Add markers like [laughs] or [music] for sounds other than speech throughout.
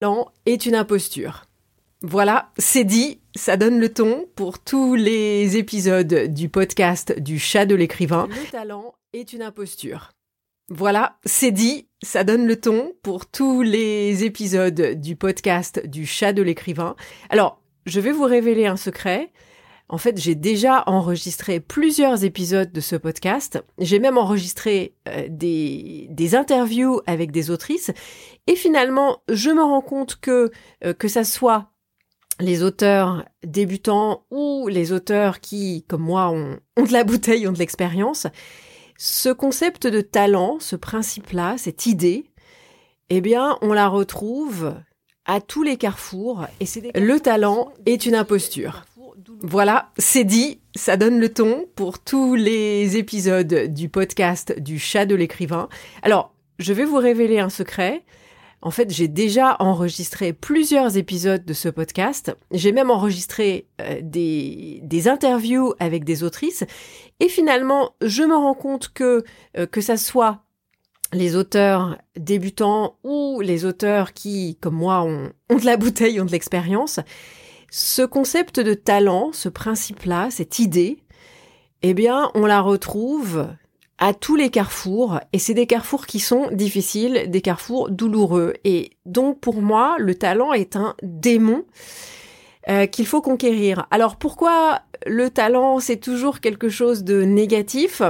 talent est une imposture. Voilà, c'est dit, ça donne le ton pour tous les épisodes du podcast du chat de l'écrivain. Le talent est une imposture. Voilà, c'est dit, ça donne le ton pour tous les épisodes du podcast du chat de l'écrivain. Alors, je vais vous révéler un secret. En fait, j'ai déjà enregistré plusieurs épisodes de ce podcast. J'ai même enregistré euh, des, des, interviews avec des autrices. Et finalement, je me rends compte que euh, que ça soit les auteurs débutants ou les auteurs qui, comme moi, ont, ont de la bouteille, ont de l'expérience, ce concept de talent, ce principe-là, cette idée, eh bien, on la retrouve à tous les carrefours. Et c'est le talent est une imposture. Voilà, c'est dit, ça donne le ton pour tous les épisodes du podcast du chat de l'écrivain. Alors, je vais vous révéler un secret. En fait, j'ai déjà enregistré plusieurs épisodes de ce podcast. J'ai même enregistré euh, des, interviews avec des autrices. Et finalement, je me rends compte que, euh, que ça soit les auteurs débutants ou les auteurs qui, comme moi, ont de la bouteille, ont de l'expérience, ce concept de talent, ce principe-là, cette idée, eh bien, on la retrouve à tous les carrefours, et c'est des carrefours qui sont difficiles, des carrefours douloureux. Et donc, pour moi, le talent est un démon euh, qu'il faut conquérir. Alors pourquoi le talent c'est toujours quelque chose de négatif?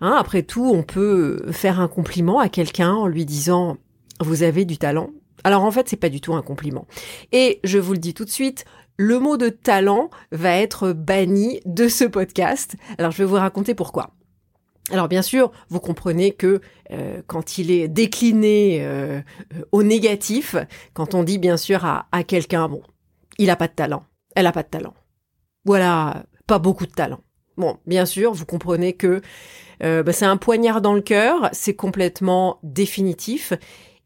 Hein, Après tout, on peut faire un compliment à quelqu'un en lui disant vous avez du talent. Alors en fait, c'est pas du tout un compliment. Et je vous le dis tout de suite, le mot de talent va être banni de ce podcast. Alors je vais vous raconter pourquoi. Alors bien sûr, vous comprenez que euh, quand il est décliné euh, euh, au négatif, quand on dit bien sûr à, quelqu'un, bon, il a pas de talent, elle a pas de talent, voilà, pas beaucoup de talent. Bon, bien sûr, vous comprenez que bah, c'est un poignard dans le cœur, c'est complètement définitif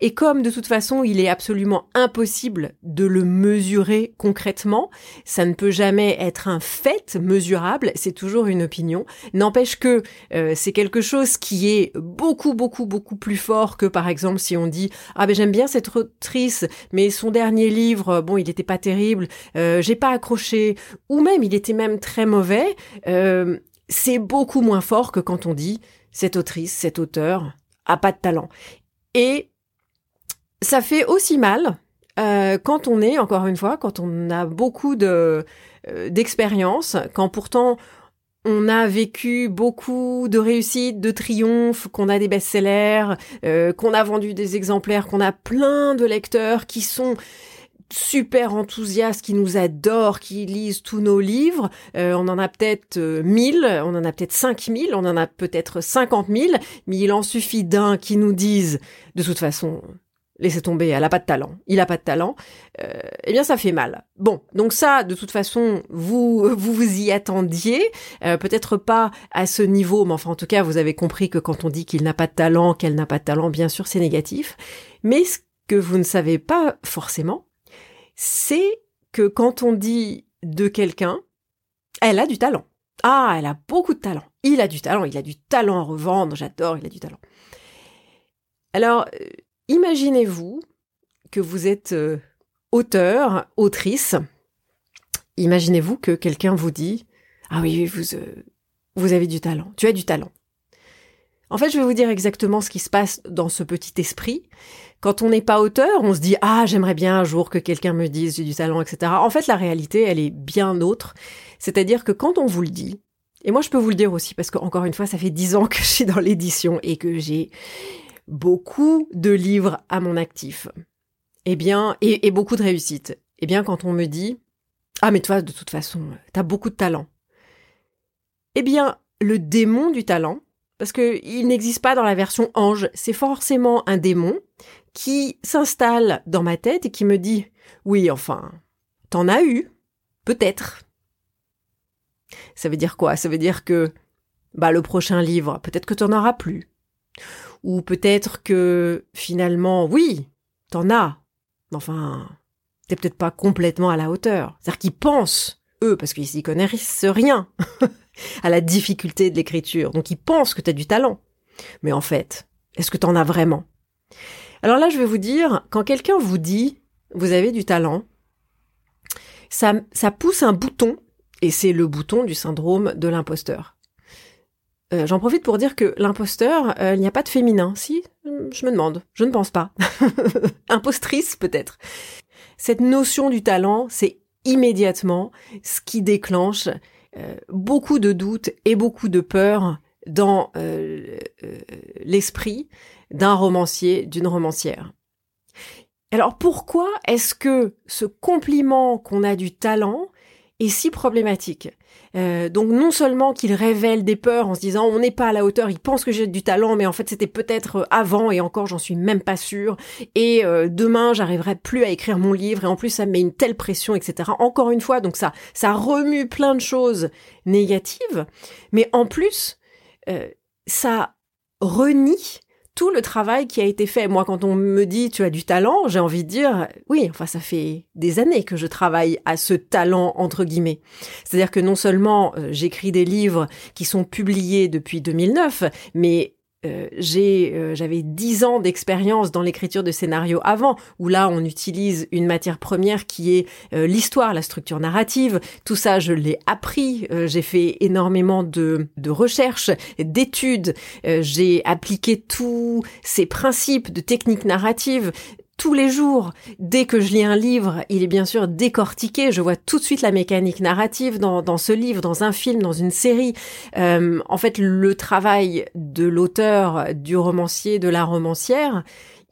et comme de toute façon, il est absolument impossible de le mesurer concrètement, ça ne peut jamais être un fait mesurable, c'est toujours une opinion. N'empêche que euh, c'est quelque chose qui est beaucoup, beaucoup, beaucoup plus fort que par exemple si on dit ah ben j'aime bien cette autrice, mais son dernier livre, bon il n'était pas terrible, euh, j'ai pas accroché, ou même il était même très mauvais. Euh, c'est beaucoup moins fort que quand on dit cette autrice, cet auteur a pas de talent. Et ça fait aussi mal euh, quand on est, encore une fois, quand on a beaucoup de euh, d'expérience, quand pourtant on a vécu beaucoup de réussites, de triomphes, qu'on a des best-sellers, euh, qu'on a vendu des exemplaires, qu'on a plein de lecteurs qui sont super enthousiastes, qui nous adorent, qui lisent tous nos livres. on en a peut-être 1000, on en a peut-être 5000, on en a peut-être 50 000, mais il en suffit d'un qui nous dise, de toute façon, laissez tomber, elle a pas de talent, il a pas de talent, euh, eh bien ça fait mal. Bon, donc ça, de toute façon, vous [laughs] vous, vous y attendiez, euh, peut-être pas à ce niveau, mais enfin en tout cas, vous avez compris que quand on dit qu'il n'a pas de talent, qu'elle n'a pas de talent, bien sûr, c'est négatif. Mais ce que vous ne savez pas forcément, c'est que quand on dit de quelqu'un, elle a du talent. Ah, elle a beaucoup de talent. Il a du talent, il a du talent à revendre, j'adore, il a du talent. Alors, euh, Imaginez-vous que vous êtes euh, auteur, autrice. Imaginez-vous que quelqu'un vous dit Ah oui, vous, euh, vous avez du talent, tu as du talent. En fait, je vais vous dire exactement ce qui se passe dans ce petit esprit. Quand on n'est pas auteur, on se dit ah j'aimerais bien un jour que quelqu'un me dise j'ai du talent, etc. En fait, la réalité, elle est bien autre. C'est-à-dire que quand on vous le dit, et moi je peux vous le dire aussi parce qu'encore une fois, ça fait dix ans que je suis dans l'édition et que j'ai beaucoup de livres à mon actif. Eh bien, et, beaucoup de réussite. Eh bien, quand on me dit, ah, mais toi, de toute façon, t'as beaucoup de talent. Eh bien, le démon du talent, parce qu'il n'existe pas dans la version ange, c'est forcément un démon qui s'installe dans ma tête et qui me dit, oui, enfin, t'en as eu, peut-être. Ça veut dire quoi? Ça veut dire que, bah, le prochain livre, peut-être que t'en auras plus. Ou peut-être que finalement, oui, t'en as. Mais enfin, t'es peut-être pas complètement à la hauteur. C'est-à-dire qu'ils pensent, eux, parce qu'ils s'y connaissent rien, [laughs] à la difficulté de l'écriture. Donc ils pensent que t'as du talent. Mais en fait, est-ce que t'en as vraiment? Alors là, je vais vous dire, quand quelqu'un vous dit vous avez du talent, ça, ça pousse un bouton, et c'est le bouton du syndrome de l'imposteur. Euh, j'en profite pour dire que l'imposteur, euh, il n'y a pas de féminin. Si, je me demande, je ne pense pas. [laughs] Impostrice peut-être. Cette notion du talent, c'est immédiatement ce qui déclenche euh, beaucoup de doutes et beaucoup de peur dans l'esprit d'un romancier, d'une romancière. Alors pourquoi est-ce que ce compliment qu'on a du talent est si problématique euh, donc non seulement qu'il révèle des peurs en se disant on n'est pas à la hauteur, il pense que j'ai du talent, mais en fait c'était peut-être avant et encore j'en suis même pas sûre. Et euh, demain j'arriverai plus à écrire mon livre et en plus ça me met une telle pression, etc. Encore une fois, donc ça ça remue plein de choses négatives, mais en plus euh, ça renie tout le travail qui a été fait. Moi, quand on me dit tu as du talent, j'ai envie de dire oui, enfin ça fait des années que je travaille à ce talent entre guillemets. C'est-à-dire que non seulement euh, j'écris des livres qui sont publiés depuis 2009, mais euh, euh, j'avais dix ans d'expérience dans l'écriture de scénarios avant, où là on utilise une matière première qui est euh, l'histoire, la structure narrative. Tout ça, je l'ai appris. j'ai fait énormément de, de recherches, d'études. j'ai appliqué tous ces principes de techniques narratives tous les jours. Dès que je lis un livre, il est bien sûr décortiqué. Je vois tout de suite la mécanique narrative dans, dans ce livre, dans un film, dans une série. Euh, en fait, le travail de l'auteur, du romancier, de la romancière,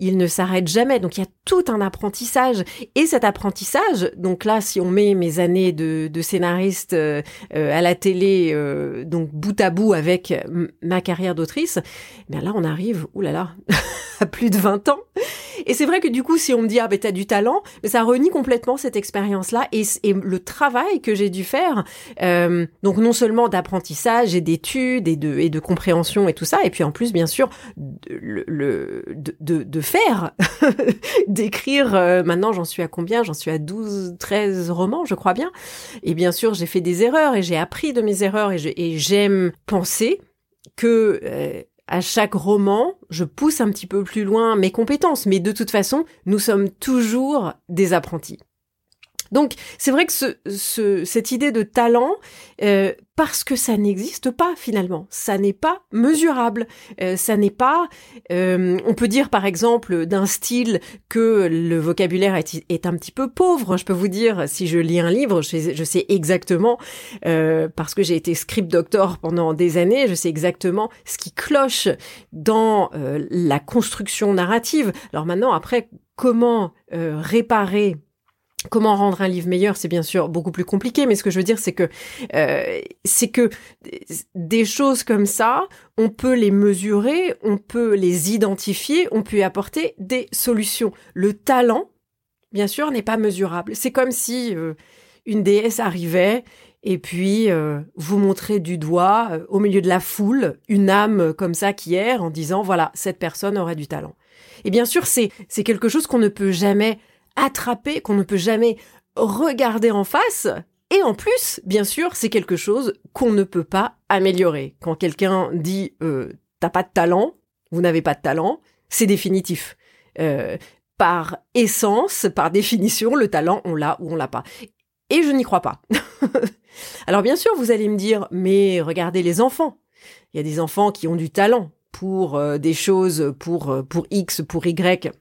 il ne s'arrête jamais. Donc il y a tout un apprentissage. Et cet apprentissage, donc là, si on met mes années de, de scénariste euh, euh, à la télé, euh, donc bout à bout avec ma carrière d'autrice, bien là, on arrive, oulala, [laughs] à plus de 20 ans. Et c'est vrai que du coup, si on me dit ah ben t'as du talent, mais ça renie complètement cette expérience-là et, le travail que j'ai dû faire. Donc non seulement d'apprentissage et d'études et de et de compréhension et tout ça, et puis en plus bien sûr le, le de, de, de [laughs] d'écrire. Euh, maintenant, j'en suis à combien? J'en suis à 12, 13 romans, je crois bien. Et bien sûr, j'ai fait des erreurs et j'ai appris de mes erreurs et j'aime penser que euh, à chaque roman, je pousse un petit peu plus loin mes compétences, mais de toute façon, nous sommes toujours des apprentis. Donc c'est vrai que ce, cette idée de talent, euh, parce que ça n'existe pas finalement, ça n'est pas mesurable, euh, ça n'est pas. Euh, on peut dire par exemple d'un style que le vocabulaire est, est, un petit peu pauvre. Je peux vous dire si je lis un livre, je, je sais exactement parce que j'ai été script doctor pendant des années, je sais exactement ce qui cloche dans la construction narrative. Alors maintenant après comment réparer Comment rendre un livre meilleur, c'est bien sûr beaucoup plus compliqué, mais ce que je veux dire, c'est que euh, c'est que des choses comme ça, on peut les mesurer, on peut les identifier, on peut y apporter des solutions. Le talent, bien sûr, n'est pas mesurable. C'est comme si euh, une déesse arrivait et puis euh, vous montrait du doigt au milieu de la foule une âme comme ça qui erre en disant voilà cette personne aurait du talent. Et bien sûr, c'est c'est quelque chose qu'on ne peut jamais attraper, qu'on ne peut jamais regarder en face. Et en plus, bien sûr, c'est quelque chose qu'on ne peut pas améliorer. Quand quelqu'un dit euh, t'as pas de talent, vous n'avez pas de talent, c'est définitif. Euh, par essence, par définition, le talent, on l'a ou on l'a pas. Et je n'y crois pas. [laughs] Alors bien sûr, vous allez me dire, mais regardez les enfants. Il y a des enfants qui ont du talent pour euh, des choses, pour, euh, pour X, pour Y.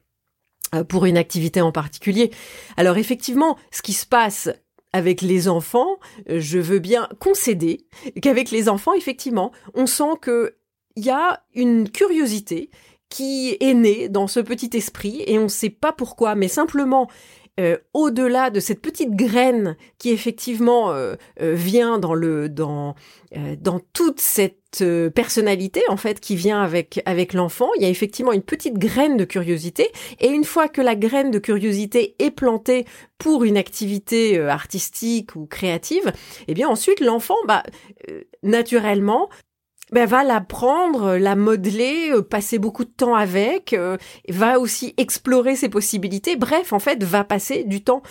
Euh, pour une activité en particulier. Alors effectivement, ce qui se passe avec les enfants, je veux bien concéder qu'avec les enfants, effectivement, on sent que il y a une curiosité qui est née dans ce petit esprit et on ne sait pas pourquoi, mais simplement euh, au-delà de cette petite graine qui effectivement euh, euh, vient dans le dans toute cette personnalité en fait qui vient avec avec l'enfant, il y a effectivement une petite graine de curiosité. Et une fois que la graine de curiosité est plantée pour une activité artistique ou créative, eh bien ensuite l'enfant bah naturellement ben, va l'apprendre, la modeler, euh, passer beaucoup de temps avec, euh, va aussi explorer ses possibilités. Bref, en fait, va passer du temps.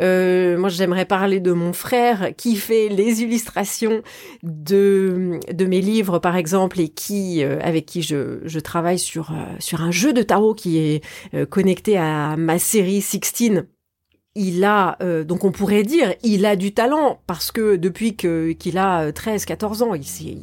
Euh, moi, j'aimerais parler de mon frère qui fait les illustrations de de mes livres, par exemple, et qui avec qui je, je travaille sur sur un jeu de tarot qui est connecté à ma série Sixteen il a euh, donc on pourrait dire il a du talent parce que depuis que qu'il a 13 euh, 14 ans il s'est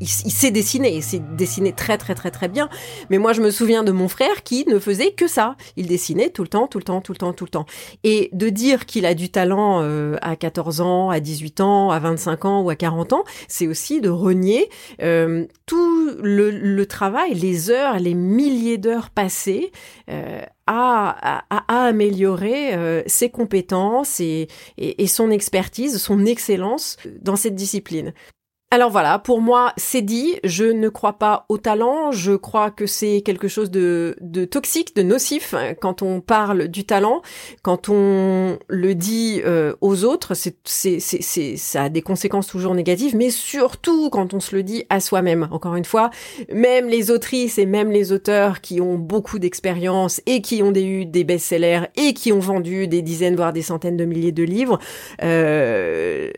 il, sait dessiner il s'est dessiné très très très très bien. Mais moi je me souviens de mon frère qui ne faisait que ça. Il dessinait tout le temps tout le temps tout le temps tout le temps. Et de dire qu'il a du talent euh, à 14 ans à 18 ans à 25 ans ou à 40 ans c'est aussi de renier tout le, travail les heures les milliers d'heures passées à, améliorer euh, ses compétences et, son expertise, son excellence dans cette discipline. Alors voilà, pour moi, c'est dit. Je ne crois pas au talent. Je crois que c'est quelque chose de, de, toxique, de nocif hein, quand on parle du talent, quand on le dit euh, aux autres. C'est, c'est, c'est, ça a des conséquences toujours négatives, mais surtout quand on se le dit à soi-même. Encore une fois, même les autrices et même les auteurs qui ont beaucoup d'expérience et qui ont eu des best-sellers et qui ont vendu des dizaines voire des centaines de milliers de livres, euh,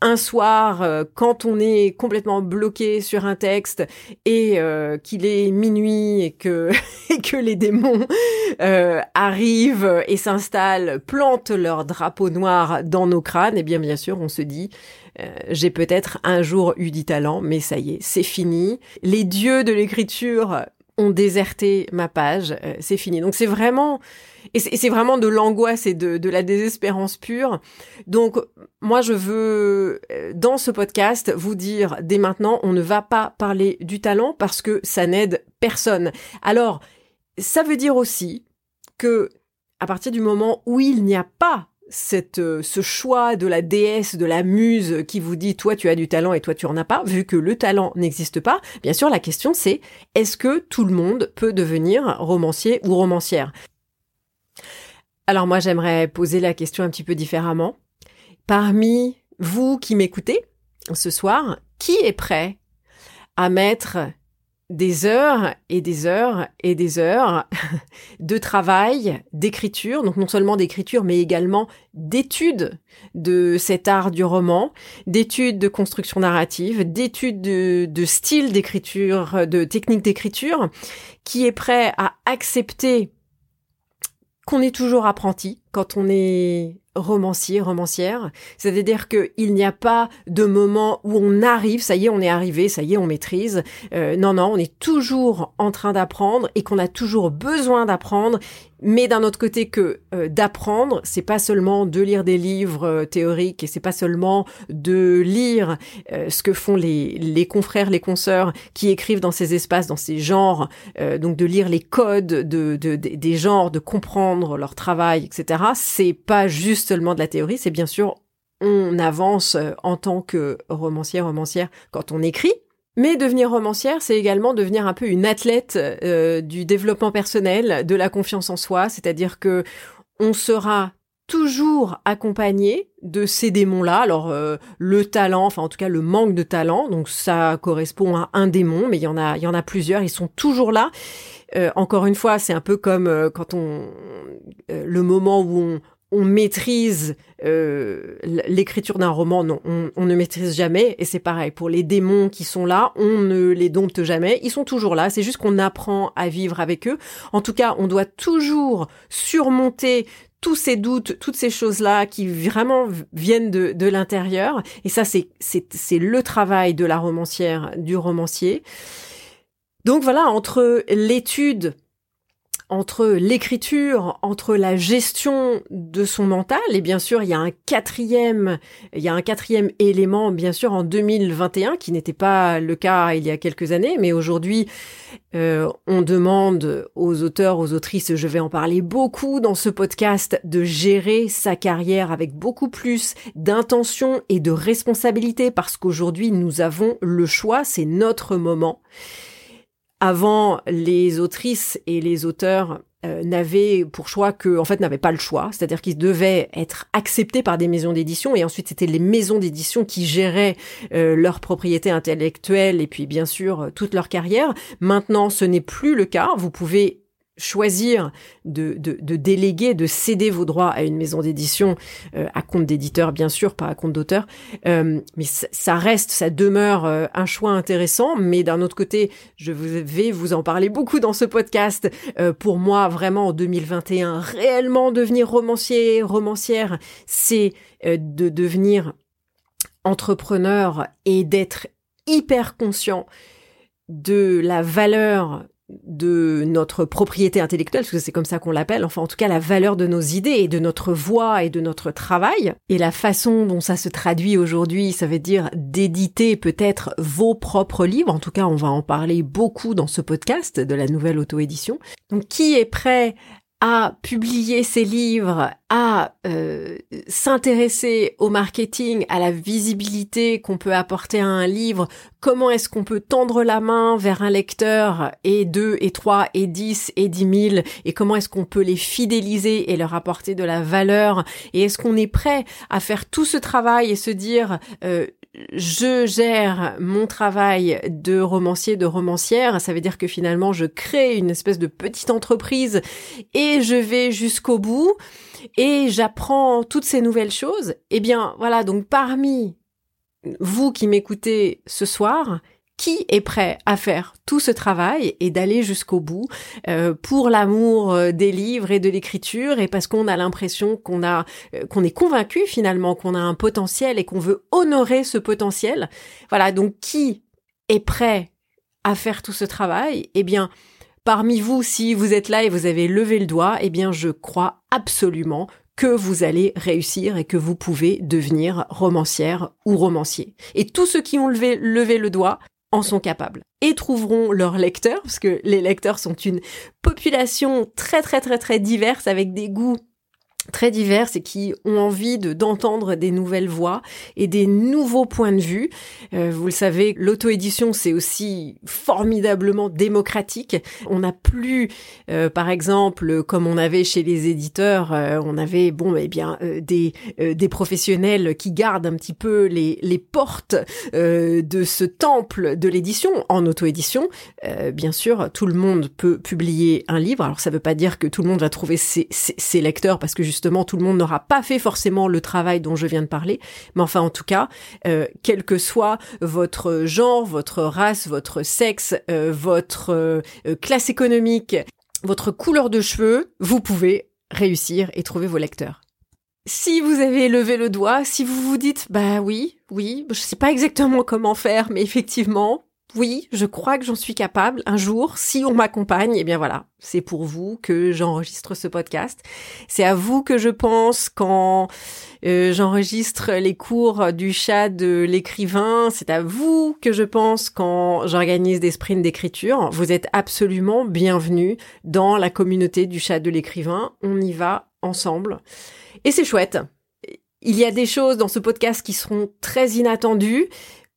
un soir, euh, quand on est complètement bloqué sur un texte et euh, qu'il est minuit et que, [laughs] et que les démons euh, arrivent et s'installent, plantent leur drapeau noir dans nos crânes, et bien bien sûr on se dit euh, j'ai peut-être un jour eu du talent, mais ça y est, c'est fini. Les dieux de l'écriture ont déserté ma page, c'est fini. Donc c'est vraiment et c'est vraiment de l'angoisse et de, de, la désespérance pure. Donc, moi, je veux, euh, dans ce podcast, vous dire dès maintenant, on ne va pas parler du talent parce que ça n'aide personne. Alors, ça veut dire aussi que, à partir du moment où il n'y a pas cette, euh, ce choix de la déesse, de la muse qui vous dit toi tu as du talent et toi tu en as pas, vu que le talent n'existe pas, bien sûr la question c'est est-ce que tout le monde peut devenir romancier ou romancière? Alors moi, j'aimerais poser la question un petit peu différemment. Parmi vous qui m'écoutez ce soir, qui est prêt à mettre des heures et des heures et des heures [laughs] de travail, d'écriture, donc non seulement d'écriture, mais également d'études de cet art du roman, d'études de construction narrative, d'études de, de style d'écriture, de technique d'écriture, qui est prêt à accepter qu'on est toujours apprenti quand on est romancier, romancière. C'est-à-dire qu'il n'y a pas de moment où on arrive, ça y est, on est arrivé, ça y est, on maîtrise. Euh, non, non, on est toujours en train d'apprendre et qu'on a toujours besoin d'apprendre. Mais d'un autre côté que euh, d'apprendre, c'est pas seulement de lire des livres euh, théoriques et c'est pas seulement de lire ce que font les, les confrères, les consoeurs qui écrivent dans ces espaces, dans ces genres, donc de lire les codes de, de, des genres, de comprendre leur travail, etc. C'est pas juste seulement de la théorie, c'est bien sûr on avance euh, en tant que romancière, romancière quand on écrit. Mais devenir romancière, c'est également devenir un peu une athlète euh, du développement personnel, de la confiance en soi, c'est-à-dire que on sera toujours accompagné de ces démons-là. Alors euh, le talent, enfin en tout cas le manque de talent, donc ça correspond à un démon, mais il y en a, il y en a plusieurs. Ils sont toujours là. encore une fois, c'est un peu comme quand on le moment où on, on maîtrise euh, l'écriture d'un roman, non, on, ne maîtrise jamais. Et c'est pareil pour les démons qui sont là, on ne les dompte jamais. Ils sont toujours là. C'est juste qu'on apprend à vivre avec eux. En tout cas, on doit toujours surmonter tous ces doutes, toutes ces choses-là qui vraiment viennent de, de l'intérieur. Et ça, c'est le travail de la romancière, du romancier. Donc voilà, entre l'étude entre l'écriture, entre la gestion de son mental, et bien sûr, il y a un quatrième, il y a un quatrième élément, bien sûr, en 2021, qui n'était pas le cas il y a quelques années, mais aujourd'hui, euh, on demande aux auteurs, aux autrices, je vais en parler beaucoup dans ce podcast, de gérer sa carrière avec beaucoup plus d'intention et de responsabilité, parce qu'aujourd'hui, nous avons le choix, c'est notre moment. Avant, les autrices et les auteurs euh, n'avaient pour choix que, en fait, n'avaient pas le choix, c'est-à-dire qu'ils devaient être acceptés par des maisons d'édition, et ensuite c'était les maisons d'édition qui géraient euh, leur propriété intellectuelle et puis bien sûr toute leur carrière. Maintenant, ce n'est plus le cas. Vous pouvez choisir de, de, déléguer, de céder vos droits à une maison d'édition, euh, à compte d'éditeur bien sûr, pas à compte d'auteur, euh, mais ça reste, ça demeure euh, un choix intéressant, mais d'un autre côté, je vais vous en parler beaucoup dans ce podcast. pour moi, vraiment en 2021, réellement devenir romancier, romancière, c'est de devenir entrepreneur et d'être hyper conscient de la valeur de notre propriété intellectuelle, parce que c'est comme ça qu'on l'appelle, enfin en tout cas la valeur de nos idées et de notre voix et de notre travail. Et la façon dont ça se traduit aujourd'hui, ça veut dire d'éditer peut-être vos propres livres, en tout cas on va en parler beaucoup dans ce podcast de la nouvelle auto-édition. Donc qui est prêt à publier ses livres, à euh, s'intéresser au marketing, à la visibilité qu'on peut apporter à un livre, comment est-ce qu'on peut tendre la main vers un lecteur et deux et trois et dix et dix mille? Et comment est-ce qu'on peut les fidéliser et leur apporter de la valeur? Et est-ce qu'on est prêt à faire tout ce travail et se dire euh, je gère mon travail de romancier, de romancière, ça veut dire que finalement je crée une espèce de petite entreprise et je vais jusqu'au bout et j'apprends toutes ces nouvelles choses. Eh bien, voilà, donc parmi vous qui m'écoutez ce soir, qui est prêt à faire tout ce travail et d'aller jusqu'au bout euh, pour l'amour euh, des livres et de l'écriture et parce qu'on a l'impression qu'on a euh, qu'on est convaincu finalement qu'on a un potentiel et qu'on veut honorer ce potentiel. Voilà, donc qui est prêt à faire tout ce travail? Eh bien, parmi vous, si vous êtes là et vous avez levé le doigt, eh bien, je crois absolument que vous allez réussir et que vous pouvez devenir romancière ou romancier. Et tous ceux qui ont levé, levé le doigt, en sont capables et trouveront leurs lecteurs, parce que les lecteurs sont une population très très très très diverse avec des goûts très diverses et qui ont envie de d'entendre des nouvelles voix et des nouveaux points de vue. Euh, vous le savez, l'auto-édition c'est aussi formidablement démocratique. On n'a plus, euh, par exemple, comme on avait chez les éditeurs, euh, on avait bon, eh bien des des professionnels qui gardent un petit peu les les portes de ce temple de l'édition en auto-édition. bien sûr, tout le monde peut publier un livre. Alors ça ne veut pas dire que tout le monde va trouver ses, ses, ses lecteurs parce que justement tout le monde n'aura pas fait forcément le travail dont je viens de parler, mais enfin en tout cas, euh, quel que soit votre genre, votre race, votre sexe, euh, votre euh, classe économique, votre couleur de cheveux, vous pouvez réussir et trouver vos lecteurs. Si vous avez levé le doigt, si vous vous dites bah oui, oui, je sais pas exactement comment faire, mais effectivement, oui, je crois que j'en suis capable un jour, si on m'accompagne, eh bien voilà, c'est pour vous que j'enregistre ce podcast. C'est à vous que je pense quand euh, j'enregistre les cours du chat de l'écrivain. C'est à vous que je pense quand j'organise des sprints d'écriture. Vous êtes absolument bienvenus dans la communauté du chat de l'écrivain. On y va ensemble. Et c'est chouette. Il y a des choses dans ce podcast qui seront très inattendues,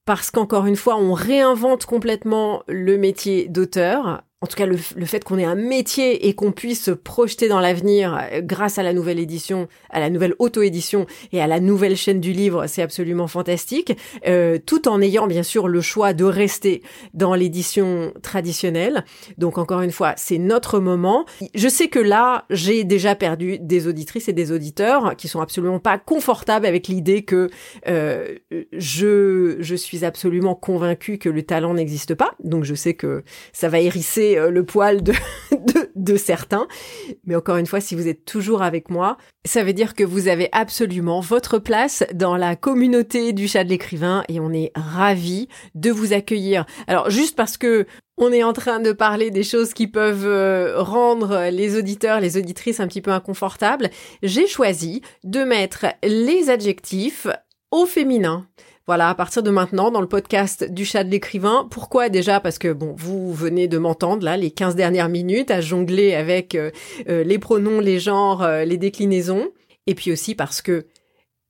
parce qu'encore une fois, on réinvente complètement le métier d'auteur en tout cas le, fait qu'on ait un métier et qu'on puisse se projeter dans l'avenir euh, grâce à la nouvelle édition, à la nouvelle auto-édition et à la nouvelle chaîne du livre, c'est absolument fantastique, euh, tout en ayant bien sûr le choix de rester dans l'édition traditionnelle. Donc encore une fois, c'est notre moment. Je sais que là, j'ai déjà perdu des auditrices et des auditeurs qui sont absolument pas confortables avec l'idée que euh, je, je suis absolument convaincue que le talent n'existe pas. Donc je sais que ça va hérisser euh, le poil [laughs] de, certains. Mais encore une fois, si vous êtes toujours avec moi, ça veut dire que vous avez absolument votre place dans la communauté du chat de l'écrivain et on est ravis de vous accueillir. Alors juste parce que on est en train de parler des choses qui peuvent euh, rendre les auditeurs, les auditrices un petit peu inconfortables, j'ai choisi de mettre les adjectifs au féminin. Voilà, à partir de maintenant, dans le podcast du chat de l'écrivain. Pourquoi déjà? Parce que bon, vous venez de m'entendre là les 15 dernières minutes à jongler avec euh, euh, les pronoms, les genres, euh, les déclinaisons. Et puis aussi parce que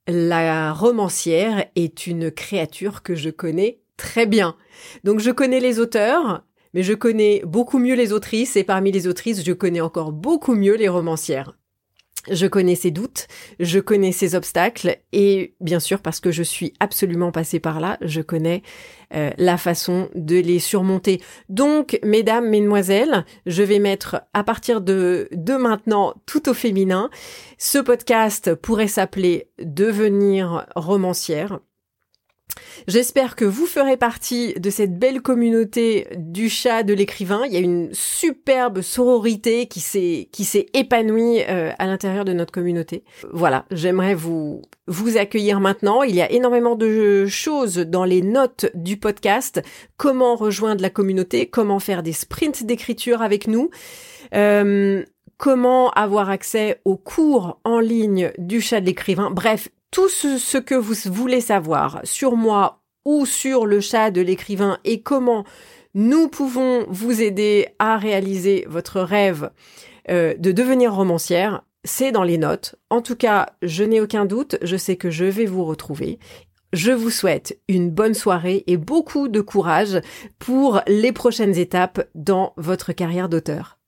la romancière est une créature que je connais très bien. Donc je connais les auteurs, mais je connais beaucoup mieux les autrices et parmi les autrices, je connais encore beaucoup mieux les romancières. Je connais ses doutes, je connais ses obstacles et bien sûr parce que je suis absolument passée par là, je connais euh, la façon de les surmonter. Donc, mesdames, mesdemoiselles, je vais mettre à partir de, de maintenant tout au féminin. Ce podcast pourrait s'appeler Devenir romancière. J'espère que vous ferez partie de cette belle communauté du chat de l'écrivain. Il y a une superbe sororité qui s'est qui s'est épanouie euh, à l'intérieur de notre communauté. Voilà, j'aimerais vous vous accueillir maintenant. Il y a énormément de choses dans les notes du podcast. Comment rejoindre la communauté, comment faire des sprints d'écriture avec nous? Euh, comment avoir accès aux cours en ligne du chat de l'écrivain? Bref, tout ce, que vous voulez savoir sur moi ou sur le chat de l'écrivain et comment nous pouvons vous aider à réaliser votre rêve euh, de devenir romancière, c'est dans les notes. En tout cas, je n'ai aucun doute, je sais que je vais vous retrouver. Je vous souhaite une bonne soirée et beaucoup de courage pour les prochaines étapes dans votre carrière d'auteur.